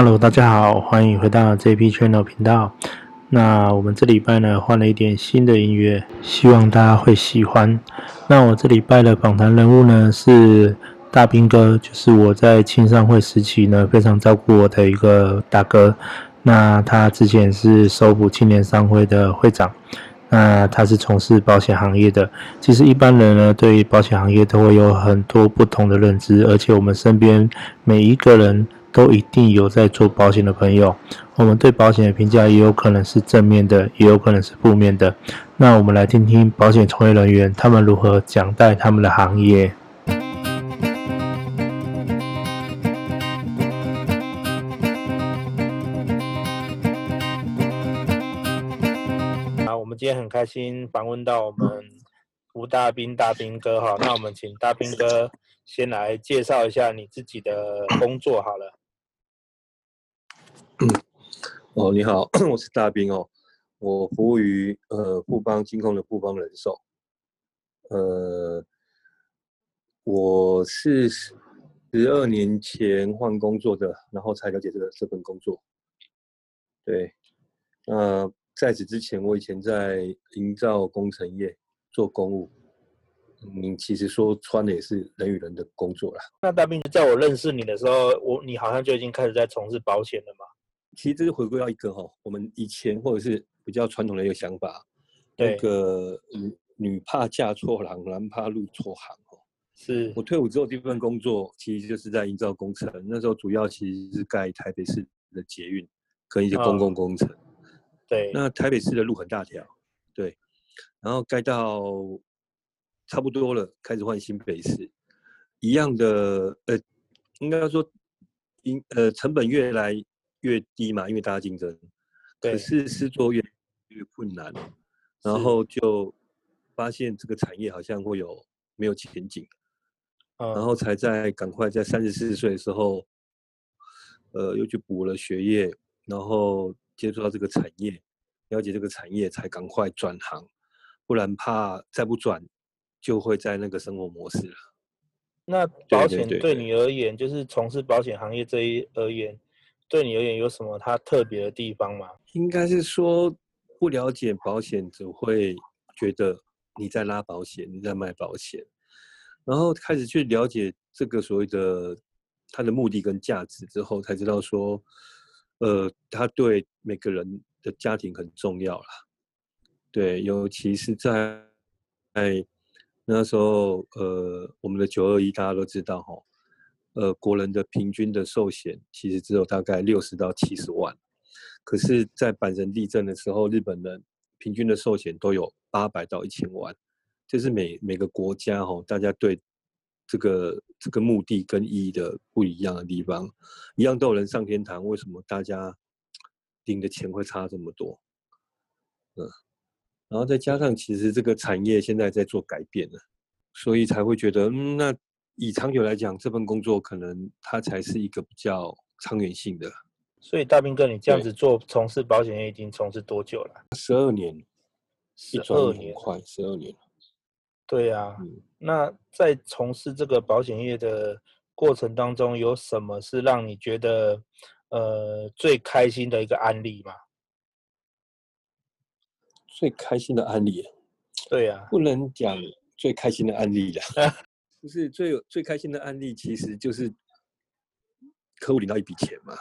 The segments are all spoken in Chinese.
Hello，大家好，欢迎回到 JP Channel 频道。那我们这礼拜呢，换了一点新的音乐，希望大家会喜欢。那我这礼拜的访谈人物呢，是大兵哥，就是我在青商会时期呢，非常照顾我的一个大哥。那他之前是首府青年商会的会长。那他是从事保险行业的。其实一般人呢，对于保险行业都会有很多不同的认知，而且我们身边每一个人都一定有在做保险的朋友。我们对保险的评价也有可能是正面的，也有可能是负面的。那我们来听听保险从业人员他们如何讲待他们的行业。好，我们今天很开心访问到我们吴大兵大兵哥哈，那我们请大兵哥先来介绍一下你自己的工作好了。哦，你好，我是大兵哦，我服务于呃富邦金控的富邦人寿，呃，我是十二年前换工作的，然后才了解这个这份工作。对，那、在此之前，我以前在营造工程业做公务。你其实说穿的也是人与人的工作啦。那大兵，在我认识你的时候，我你好像就已经开始在从事保险了嘛？其实这是回归到一个哈，我们以前或者是比较传统的一个想法，那个女女怕嫁错郎，男怕入错行哦。是我退伍之后第一份工作，其实就是在营造工程。那时候主要其实是盖台北市的捷运跟一些公共工程。哦对，那台北市的路很大条，对，然后盖到差不多了，开始换新北市，一样的，呃，应该说，因呃成本越来越低嘛，因为大家竞争，对，可是是做越越困难，然后就发现这个产业好像会有没有前景，然后才在赶快在三十四岁的时候，呃，又去补了学业，然后。接触到这个产业，了解这个产业，才赶快转行，不然怕再不转，就会在那个生活模式了。那保险对。你而言，就是从事保险行业这一而言，对你而言有什么它特别的地方吗？应该是说，不了解保险，只会觉得你在拉保险，你在卖保险，然后开始去了解这个所谓的它的目的跟价值之后，才知道说。呃，他对每个人的家庭很重要啦，对，尤其是在在那时候，呃，我们的九二一大家都知道哈，呃，国人的平均的寿险其实只有大概六十到七十万，可是，在阪神地震的时候，日本人平均的寿险都有八百到一千万，这是每每个国家哈，大家对。这个这个目的跟意义的不一样的地方，一样都有人上天堂，为什么大家领的钱会差这么多？嗯，然后再加上其实这个产业现在在做改变了，所以才会觉得，嗯，那以长久来讲，这份工作可能它才是一个比较长远性的。所以大兵哥，你这样子做从事保险业已经从事多久了？十二年，十二年，快十二年。对呀、啊，嗯、那在从事这个保险业的过程当中，有什么是让你觉得呃最开心的一个案例吗？最开心的案例？对呀、啊，不能讲最开心的案例呀，就是最有最开心的案例，其实就是客户领到一笔钱嘛。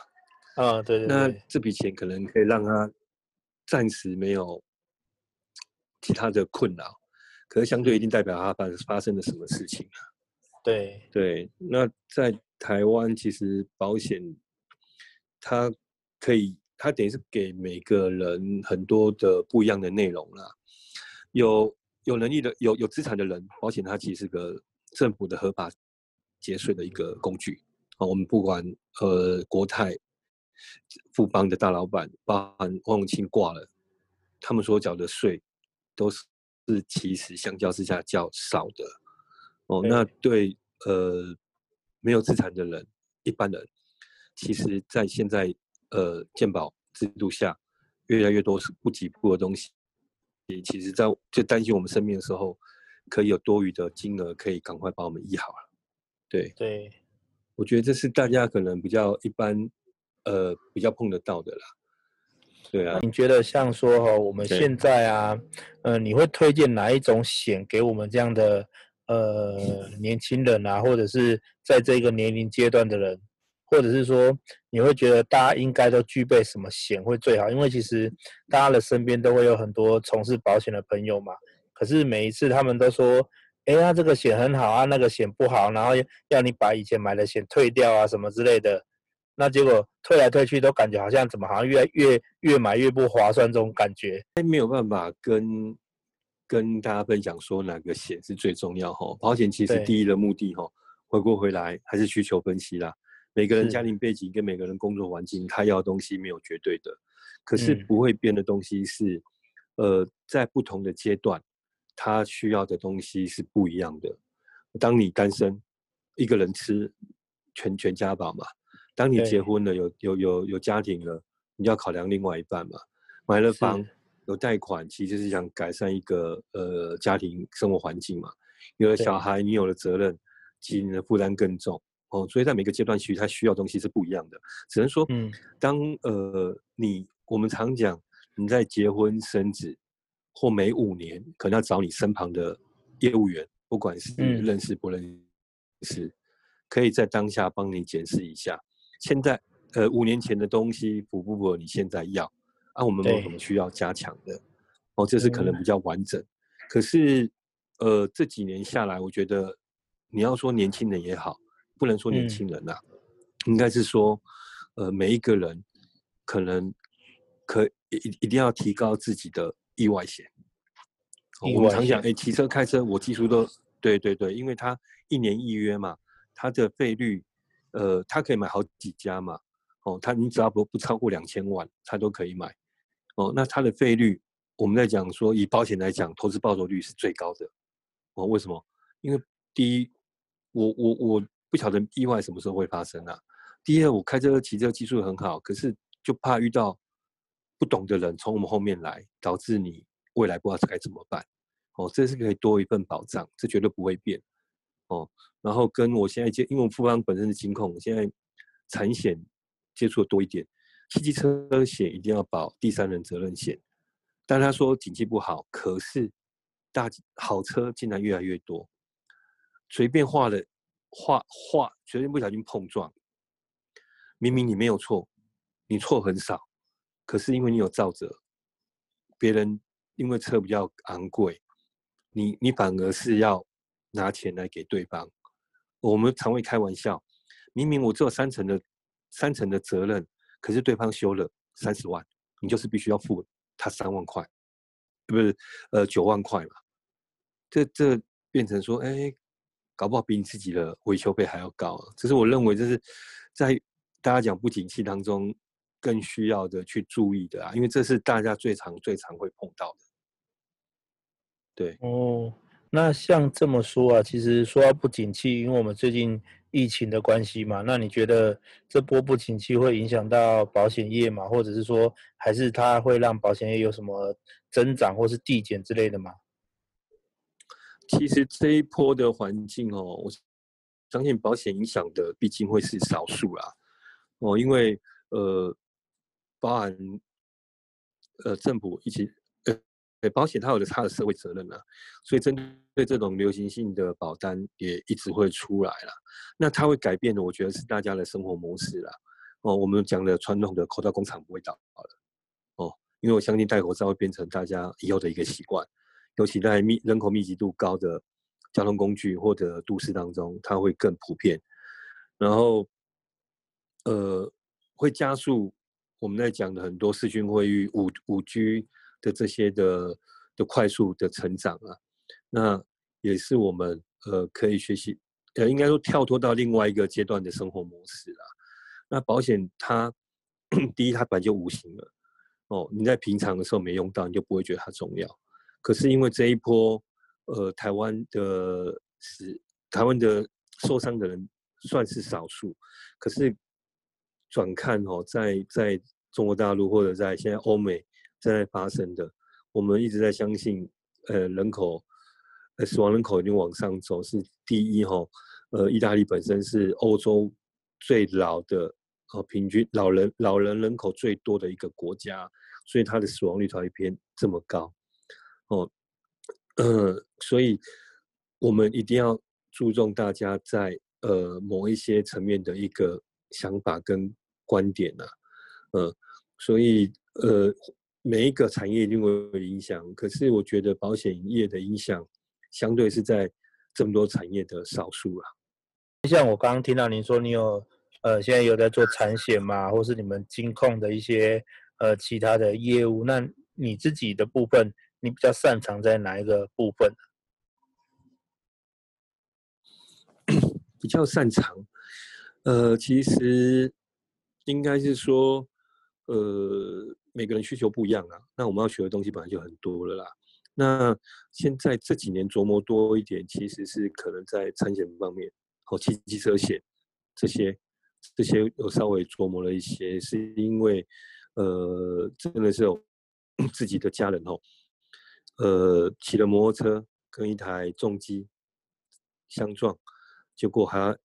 啊，对对对，那这笔钱可能可以让他暂时没有其他的困扰。可是相对一定代表他发发生了什么事情啊？对对，那在台湾其实保险，它可以，它等于是给每个人很多的不一样的内容啦。有有能力的、有有资产的人，保险它其实是个政府的合法节税的一个工具啊。我们不管呃国泰、富邦的大老板，包含王永庆挂了，他们所缴的税都是。是其实相较之下较少的哦。那对呃没有资产的人，一般人，其实在现在呃健保制度下，越来越多是不给付的东西。也其实在就担心我们生病的时候，可以有多余的金额，可以赶快把我们医好了。对对，我觉得这是大家可能比较一般呃比较碰得到的啦。对啊，你觉得像说哈，我们现在啊，呃，你会推荐哪一种险给我们这样的呃年轻人啊，或者是在这个年龄阶段的人，或者是说你会觉得大家应该都具备什么险会最好？因为其实大家的身边都会有很多从事保险的朋友嘛，可是每一次他们都说，哎呀，这个险很好啊，那个险不好，然后要你把以前买的险退掉啊，什么之类的。那结果退来退去都感觉好像怎么好像越越越买越不划算这种感觉，没有办法跟跟大家分享说哪个险是最重要哈。保险其实第一的目的哈，回过回来还是需求分析啦。每个人家庭背景跟每个人工作环境，他要的东西没有绝对的，可是不会变的东西是，呃，在不同的阶段，他需要的东西是不一样的。当你单身，一个人吃全全家饱嘛。当你结婚了，有有有有家庭了，你要考量另外一半嘛。买了房，有贷款，其实是想改善一个呃家庭生活环境嘛。有了小孩，你有了责任，其实你的负担更重哦。所以在每个阶段，其实他需要的东西是不一样的。只能说，嗯，当呃你我们常讲，你在结婚生子或每五年，可能要找你身旁的业务员，不管是认识不认识，嗯、可以在当下帮你检视一下。现在，呃，五年前的东西符不符合你现在要？啊，我们有什么需要加强的？哦，这是可能比较完整。嗯、可是，呃，这几年下来，我觉得你要说年轻人也好，不能说年轻人呐、啊，嗯、应该是说，呃，每一个人可能可一一定要提高自己的意外险。哦、我们常讲，哎，骑车开车，我技术都对对对，因为他一年一约嘛，他的费率。呃，他可以买好几家嘛，哦，他你只要不不超过两千万，他都可以买，哦，那他的费率，我们在讲说以保险来讲，投资报酬率是最高的，哦，为什么？因为第一，我我我不晓得意外什么时候会发生啊。第二，我开车骑车技术很好，可是就怕遇到不懂的人从我们后面来，导致你未来不知道该怎么办，哦，这是可以多一份保障，这绝对不会变。哦，然后跟我现在接，因为我富邦本身是金控，我现在产险接触的多一点，汽机车险一定要保第三人责任险。但他说景气不好，可是大好车竟然越来越多，随便画的画画，随便不小心碰撞，明明你没有错，你错很少，可是因为你有肇责，别人因为车比较昂贵，你你反而是要。拿钱来给对方，我们常会开玩笑，明明我只有三成的三成的责任，可是对方修了三十万，你就是必须要付他三万块，不是呃九万块嘛？这这变成说，哎，搞不好比你自己的维修费还要高啊！这是我认为，这是在大家讲不景气当中更需要的去注意的啊，因为这是大家最常最常会碰到的。对，哦。那像这么说啊，其实说到不景气，因为我们最近疫情的关系嘛，那你觉得这波不景气会影响到保险业嘛？或者是说，还是它会让保险业有什么增长或是递减之类的吗？其实这一波的环境哦，我相信保险影响的毕竟会是少数啦。哦，因为呃，包含呃政府一起。对保险，它有的它的社会责任啊，所以针对这种流行性的保单也一直会出来了。那它会改变的，我觉得是大家的生活模式啦。哦，我们讲的传统的口罩工厂不会倒了。哦，因为我相信戴口罩会变成大家以后的一个习惯，尤其在密人口密集度高的交通工具或者都市当中，它会更普遍。然后，呃，会加速我们在讲的很多视讯会议、五五 G。的这些的的快速的成长啊，那也是我们呃可以学习，呃应该说跳脱到另外一个阶段的生活模式啦。那保险它第一它本来就无形了，哦，你在平常的时候没用到，你就不会觉得它重要。可是因为这一波呃台湾的是台湾的受伤的人算是少数，可是转看哦，在在中国大陆或者在现在欧美。正在发生的，我们一直在相信，呃，人口，呃，死亡人口已经往上走，是第一哈。呃，意大利本身是欧洲最老的哦，平均老人老人人口最多的一个国家，所以它的死亡率才会偏这么高。哦，呃，所以我们一定要注重大家在呃某一些层面的一个想法跟观点呐、啊，呃，所以呃每一个产业一定会有影响，可是我觉得保险业的影响相对是在这么多产业的少数啊。像我刚刚听到您说，你有呃现在有在做产险嘛，或是你们金控的一些呃其他的业务，那你自己的部分？你比较擅长在哪一个部分？比较擅长，呃，其实应该是说，呃，每个人需求不一样啊。那我们要学的东西本来就很多了啦。那现在这几年琢磨多一点，其实是可能在产险方面，哦，汽机车险这些，这些有稍微琢磨了一些，是因为，呃，真的是有自己的家人哦。呃，骑了摩托车跟一台重机相撞，结果还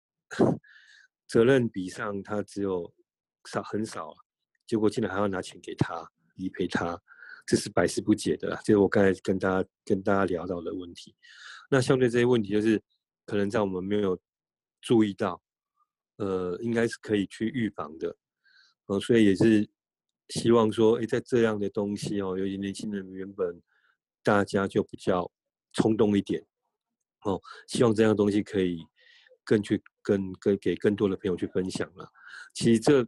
责任比上他只有少很少，结果竟然还要拿钱给他理赔他，这是百思不解的。这是我刚才跟大家跟大家聊到的问题。那相对这些问题，就是可能在我们没有注意到，呃，应该是可以去预防的。呃，所以也是希望说，哎，在这样的东西哦，尤其年轻人原本。大家就比较冲动一点，哦，希望这样东西可以更去跟跟给更多的朋友去分享了。其实这，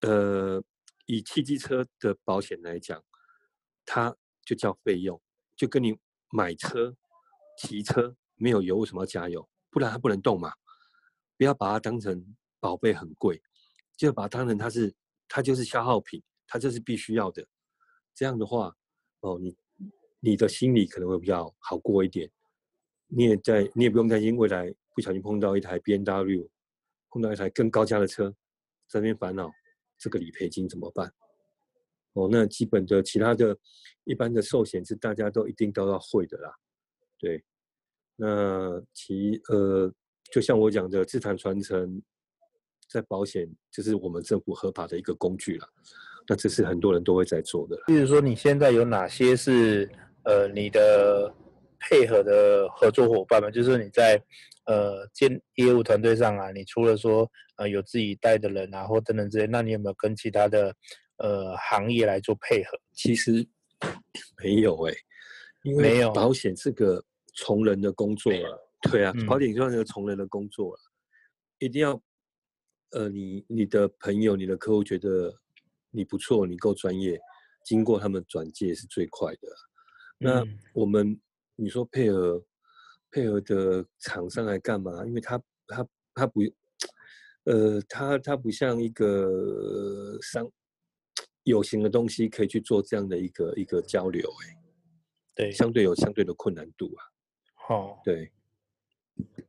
呃，以汽机车的保险来讲，它就叫费用，就跟你买车、骑车没有油，为什么要加油？不然它不能动嘛。不要把它当成宝贝很贵，就把它当成它是它就是消耗品，它就是必须要的。这样的话，哦，你。你的心里可能会比较好过一点，你也在，你也不用担心未来不小心碰到一台 BMW，碰到一台更高价的车，在那边烦恼这个理赔金怎么办？哦，那基本的其他的一般的寿险是大家都一定都要会的啦，对。那其呃，就像我讲的，资产传承在保险就是我们政府合法的一个工具了，那这是很多人都会在做的。比如说你现在有哪些是？呃，你的配合的合作伙伴嘛，就是你在呃建业务团队上啊，你除了说呃有自己带的人啊，或等等之类，那你有没有跟其他的呃行业来做配合？其实没有哎、欸，因为保险是个从人的工作啊。对啊，保险算是个从人的工作了，一定要呃你你的朋友、你的客户觉得你不错，你够专业，经过他们转介是最快的。那我们你说配合配合的厂商来干嘛？因为他他他不，呃，他他不像一个商有形的东西可以去做这样的一个一个交流，哎，对，相对有相对的困难度啊。好，对。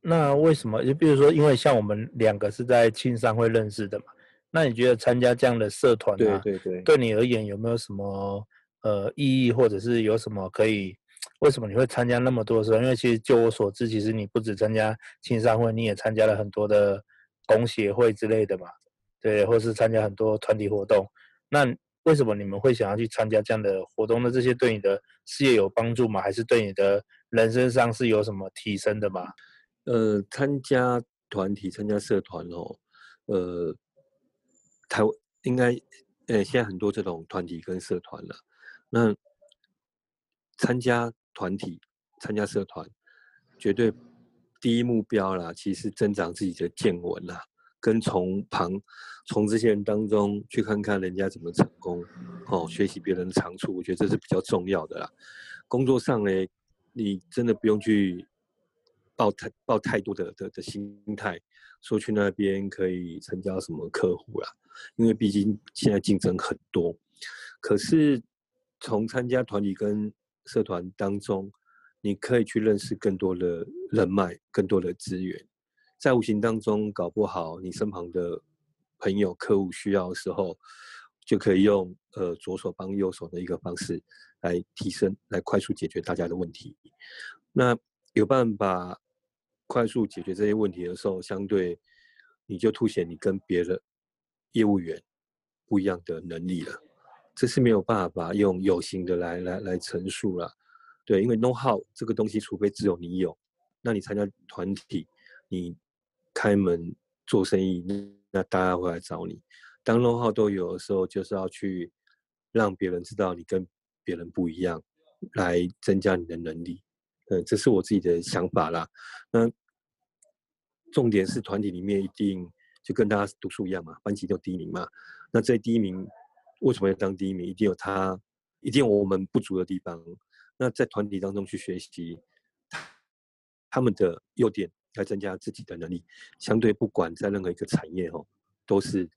那为什么？就比如说，因为像我们两个是在青商会认识的嘛，那你觉得参加这样的社团啊，对对对，对你而言有没有什么？呃，意义或者是有什么可以？为什么你会参加那么多的时候？因为其实就我所知，其实你不止参加青商会，你也参加了很多的工协会之类的嘛，对，或是参加很多团体活动。那为什么你们会想要去参加这样的活动呢？这些对你的事业有帮助吗？还是对你的人生上是有什么提升的吗？呃，参加团体、参加社团哦，呃，台应该呃，现在很多这种团体跟社团了。那参加团体、参加社团，绝对第一目标啦，其实增长自己的见闻啦，跟从旁从这些人当中去看看人家怎么成功，哦，学习别人的长处，我觉得这是比较重要的啦。工作上呢，你真的不用去抱太抱太多的的的心态，说去那边可以成交什么客户啦，因为毕竟现在竞争很多，可是。从参加团体跟社团当中，你可以去认识更多的人脉、更多的资源，在无形当中，搞不好你身旁的朋友、客户需要的时候，就可以用呃左手帮右手的一个方式来提升、来快速解决大家的问题。那有办法快速解决这些问题的时候，相对你就凸显你跟别的业务员不一样的能力了。这是没有办法用有形的来来来陈述了。对，因为 know how 这个东西，除非只有你有，那你参加团体，你开门做生意，那大家会来找你。当 know how 都有的时候，就是要去让别人知道你跟别人不一样，来增加你的能力。嗯，这是我自己的想法啦。那重点是团体里面一定就跟大家读书一样嘛，班级都第一名嘛。那这第一名为什么要当第一名？一定有他，一定有我们不足的地方。那在团体当中去学习他们的优点，来增加自己的能力，相对不管在任何一个产业哦，都是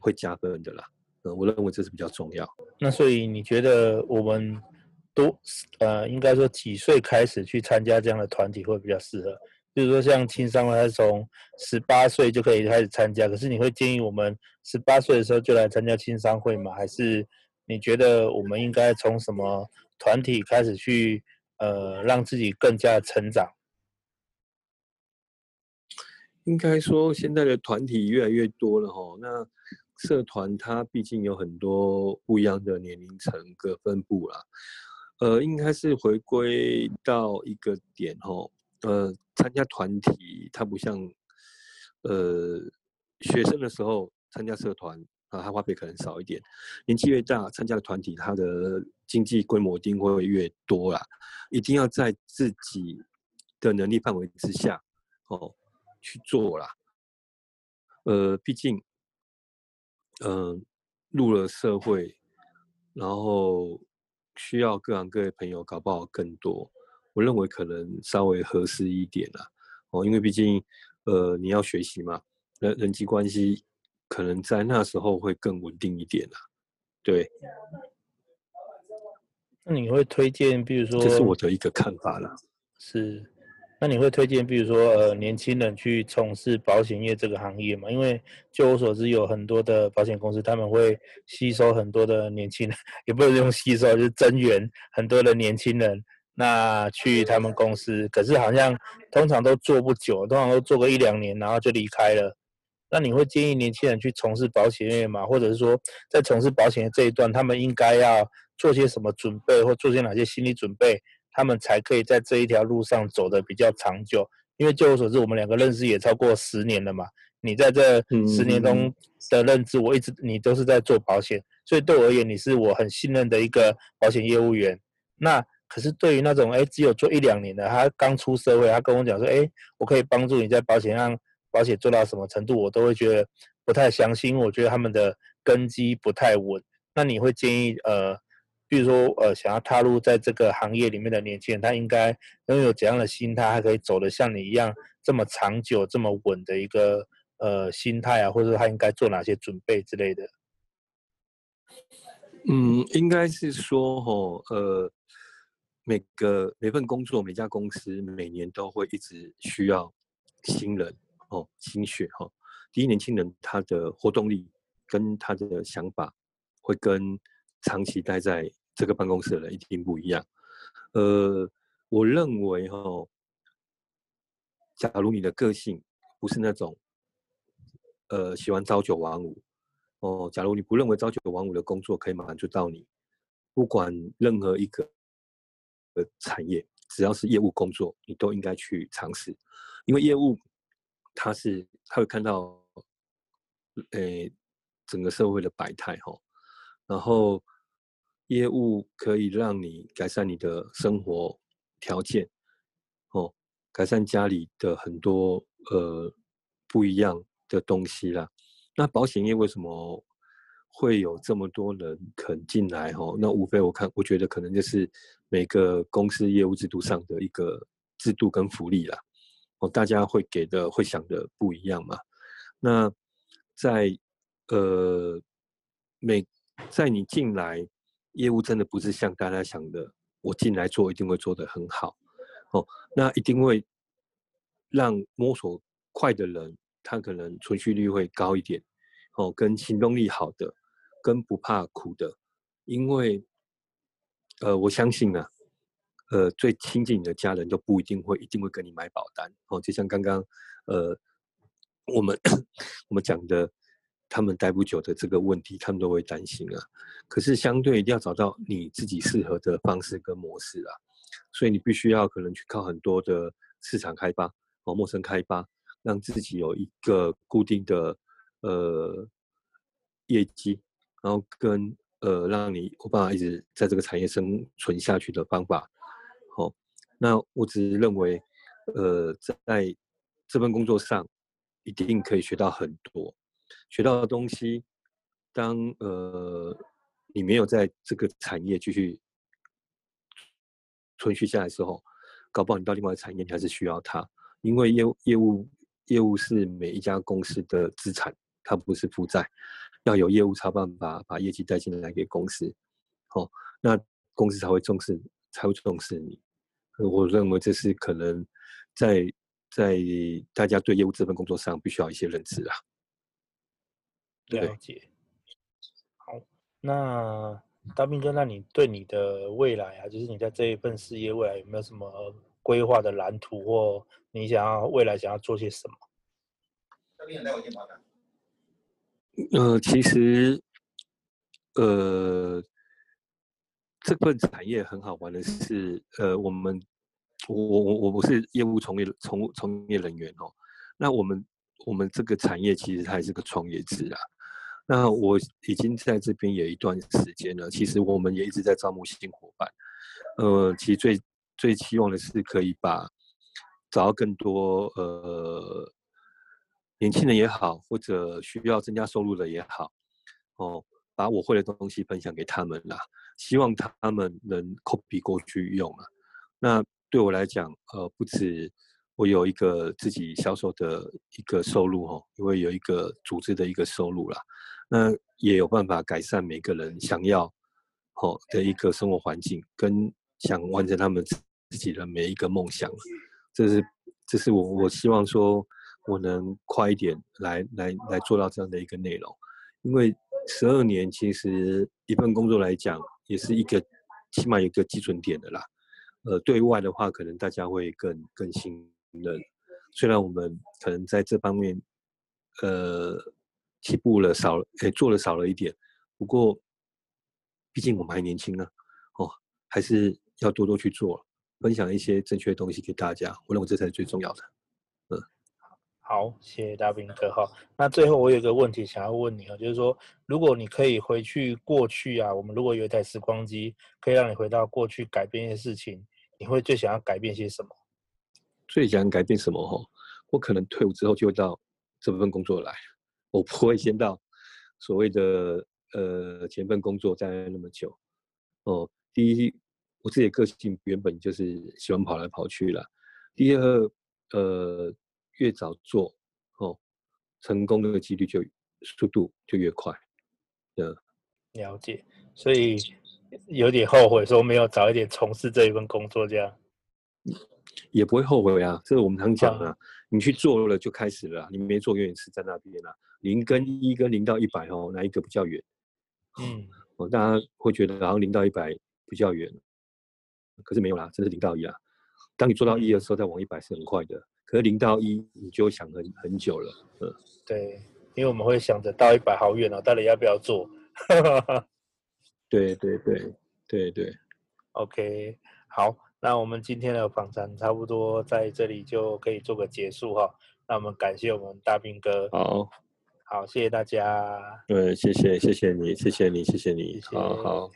会加分的啦。嗯，我认为这是比较重要。那所以你觉得我们？都呃，应该说几岁开始去参加这样的团体会比较适合？比如说像青商会，他从十八岁就可以开始参加。可是你会建议我们十八岁的时候就来参加青商会吗？还是你觉得我们应该从什么团体开始去呃，让自己更加成长？应该说现在的团体越来越多了哈。那社团它毕竟有很多不一样的年龄层各分布啦。呃，应该是回归到一个点吼，呃，参加团体它不像，呃，学生的时候参加社团啊，它花费可能少一点。年纪越大，参加的团体它的经济规模一定会越多啦。一定要在自己的能力范围之下，哦，去做啦。呃，毕竟，嗯、入了社会，然后。需要各行各业朋友搞不好更多，我认为可能稍微合适一点啦。哦，因为毕竟，呃，你要学习嘛，人人际关系可能在那时候会更稳定一点啦。对。那你会推荐，比如说，这是我的一个看法啦。是。那你会推荐，比如说，呃，年轻人去从事保险业这个行业吗？因为就我所知，有很多的保险公司，他们会吸收很多的年轻人，也不是用吸收，就是增援很多的年轻人，那去他们公司。可是好像通常都做不久，通常都做个一两年，然后就离开了。那你会建议年轻人去从事保险业吗？或者是说，在从事保险的这一段，他们应该要做些什么准备，或做些哪些心理准备？他们才可以在这一条路上走得比较长久，因为就我所知，我们两个认识也超过十年了嘛。你在这十年中的认知，我一直你都是在做保险，所以对我而言，你是我很信任的一个保险业务员。那可是对于那种哎，只有做一两年的，他刚出社会，他跟我讲说，哎，我可以帮助你在保险上保险做到什么程度，我都会觉得不太相信，我觉得他们的根基不太稳。那你会建议呃？比如说，呃，想要踏入在这个行业里面的年轻人，他应该拥有怎样的心态，还可以走得像你一样这么长久、这么稳的一个呃心态啊，或者说他应该做哪些准备之类的？嗯，应该是说，吼，呃，每个每份工作、每家公司每年都会一直需要新人哦，新血哈。第一，年轻人他的活动力跟他的想法会跟。长期待在这个办公室的人一定不一样。呃，我认为哈，假如你的个性不是那种，呃，喜欢朝九晚五，哦，假如你不认为朝九晚五的工作可以满足到你，不管任何一个的产业，只要是业务工作，你都应该去尝试，因为业务它是它会看到，诶，整个社会的百态哈，然后。业务可以让你改善你的生活条件，哦，改善家里的很多呃不一样的东西啦。那保险业为什么会有这么多人肯进来？哦，那无非我看，我觉得可能就是每个公司业务制度上的一个制度跟福利啦。哦，大家会给的、会想的不一样嘛。那在呃每在你进来。业务真的不是像大家想的，我进来做一定会做得很好，哦，那一定会让摸索快的人，他可能存续率会高一点，哦，跟行动力好的，跟不怕苦的，因为，呃，我相信、啊，呃，最亲近你的家人都不一定会一定会跟你买保单，哦，就像刚刚，呃，我们我们讲的，他们待不久的这个问题，他们都会担心啊。可是相对一定要找到你自己适合的方式跟模式啊，所以你必须要可能去靠很多的市场开发哦，陌生开发，让自己有一个固定的呃业绩，然后跟呃让你有办法一直在这个产业生存下去的方法。好、哦，那我只是认为，呃，在这份工作上一定可以学到很多。学到的东西，当呃你没有在这个产业继续存续下来的时候，搞不好你到另外一个产业，你还是需要它，因为业务业务业务是每一家公司的资产，它不是负债，要有业务才有办法把业绩带进来给公司，哦，那公司才会重视，才会重视你。我认为这是可能在在大家对业务这份工作上必须要一些认知啊。了解，好，那大兵哥，那你对你的未来啊，就是你在这一份事业未来有没有什么规划的蓝图，或你想要未来想要做些什么？大兵，来我电话的。呃，其实，呃，这份产业很好玩的是，呃，我们，我我我不是业务从业从从业人员哦，那我们我们这个产业其实它还是个创业制啊。那我已经在这边有一段时间了，其实我们也一直在招募新伙伴。呃，其实最最期望的是可以把找到更多呃年轻人也好，或者需要增加收入的也好，哦，把我会的东西分享给他们啦，希望他们能 copy 过去用啊。那对我来讲，呃，不止我有一个自己销售的一个收入哦，因为有一个组织的一个收入啦。那也有办法改善每个人想要好的一个生活环境，跟想完成他们自己的每一个梦想。这是这是我我希望说，我能快一点来来来做到这样的一个内容。因为十二年其实一份工作来讲，也是一个起码有一个基准点的啦。呃，对外的话，可能大家会更更信任。虽然我们可能在这方面，呃。起步了少了，哎，做了少了一点。不过，毕竟我们还年轻呢，哦，还是要多多去做，分享一些正确的东西给大家。我认为这才是最重要的。好，谢谢大兵哥哈。那最后我有一个问题想要问你啊，就是说，如果你可以回去过去啊，我们如果有一台时光机，可以让你回到过去改变一些事情，你会最想要改变些什么？最想改变什么？哈，我可能退伍之后就到这份工作来。我不会先到所谓的呃前份工作待那么久哦。第一，我自己的个性原本就是喜欢跑来跑去啦。第二，呃，越早做哦，成功的几率就速度就越快。嗯，了解。所以有点后悔说没有早一点从事这一份工作，这样。也不会后悔啊，这个我们常讲啊，你去做了就开始了，你没做永远是在那边啊。零跟一跟零到一百哦，哪一个比较远？嗯，哦，大家会觉得好像零到一百比较远，可是没有啦，真是零到一啊。当你做到一的时候，再往一百是很快的，可是零到一你就想很很久了，嗯，对，因为我们会想着到一百好远哦，到底要不要做？对对对对对，OK，好。那我们今天的访谈差不多在这里就可以做个结束哈。那我们感谢我们大兵哥，好，好，谢谢大家。对，谢谢，谢谢你，谢谢你，谢谢你，谢谢好好。